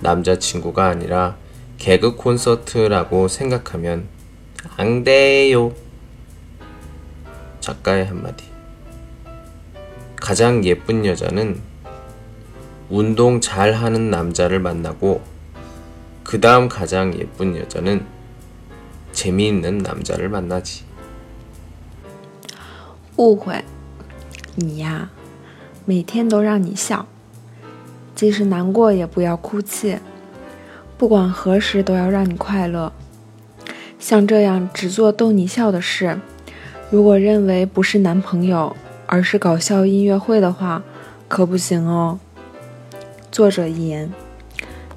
남자친구가 아니라 개그 콘서트라고 생각하면 안 돼요. 작가의 한마디. 가장 예쁜 여자는 운동 잘 하는 남자를 만나고 그 다음 가장 예쁜 여자는 재미있는 남자를 만나지. 误会，你呀，每天都让你笑。 即使难过也不要哭泣，不管何时都要让你快乐。像这样只做逗你笑的事，如果认为不是男朋友，而是搞笑音乐会的话，可不行哦。作者一言：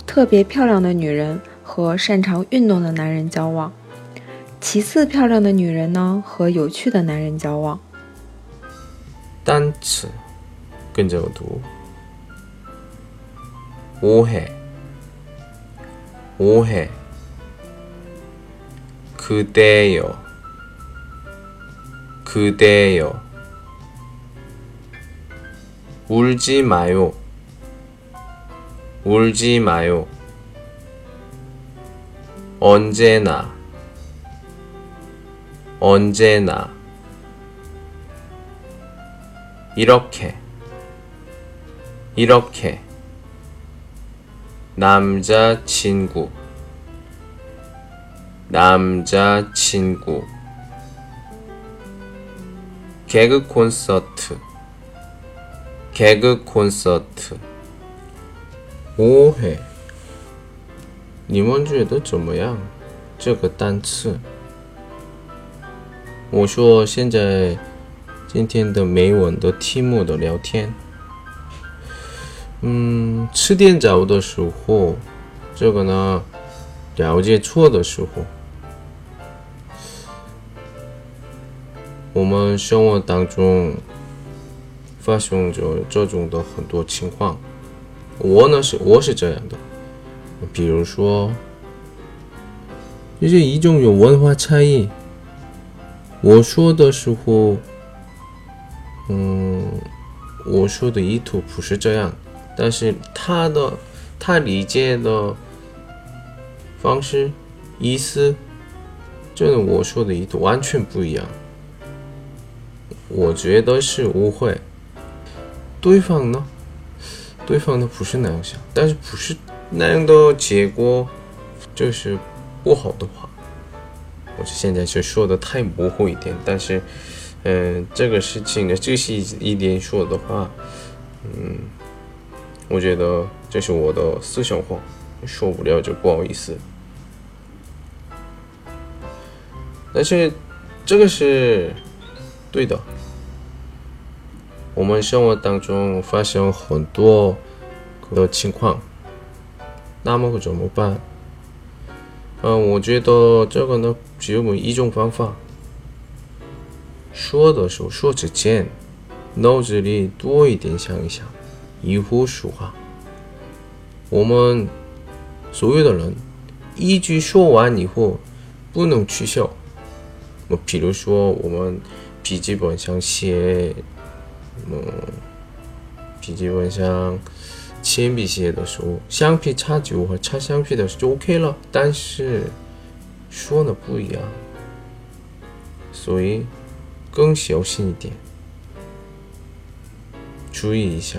特别漂亮的女人和擅长运动的男人交往，其次漂亮的女人呢和有趣的男人交往。单词跟着我读。 오해 오해 그대여 그대여 울지 마요 울지 마요. 언제나 언제나 이렇게 이렇게 남자친구 남자친구 개그 콘서트 개그 콘서트 오해 你们觉得怎么样这个单词我说现在今天的美文的题目的聊天 嗯，吃点早的时候，这个呢，了解错的时候，我们生活当中发生着这种的很多情况。我呢是我是这样的，比如说，就是一种有文化差异。我说的时候，嗯，我说的意图不是这样。但是他的他理解的方式、意思，就是我说的意图完全不一样。我觉得是误会。对方呢？对方呢不是那样想，但是不是那样的结果，就是不好的话。我现在是说的太模糊一点，但是，嗯，这个事情呢，这是一点说的话，嗯。我觉得这是我的思想话，说不了就不好意思。但是这个是对的。我们生活当中发生很多的情况，那么怎么办？嗯，我觉得这个呢，只有一种方法。说的时候说之前，脑子里多一点想一想。一壶说话，我们所有的人一句说完以后不能取消。我比如说，我们笔记本上写，嗯，笔记本上铅笔写的时候，橡皮擦酒和擦橡皮的时候就 OK 了。但是说的不一样，所以更小心一点，注意一下。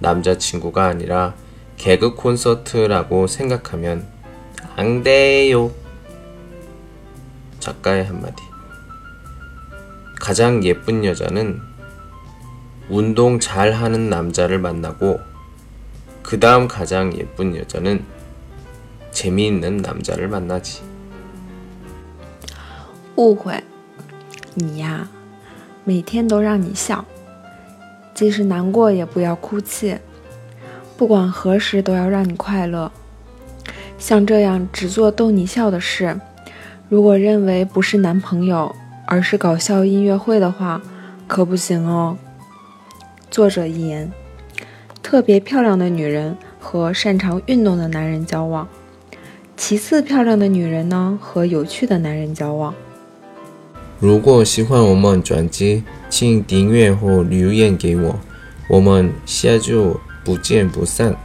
남자친구가 아니라 개그 콘서트라고 생각하면 안 돼요. 작가의 한마디. 가장 예쁜 여자는 운동 잘 하는 남자를 만나고 그 다음 가장 예쁜 여자는 재미있는 남자를 만나지. 误会，你呀，每天都让你笑， 即使难过也不要哭泣，不管何时都要让你快乐。像这样只做逗你笑的事，如果认为不是男朋友，而是搞笑音乐会的话，可不行哦。作者一言：特别漂亮的女人和擅长运动的男人交往，其次漂亮的女人呢和有趣的男人交往。如果喜欢我们专辑，请订阅或留言给我，我们下周不见不散。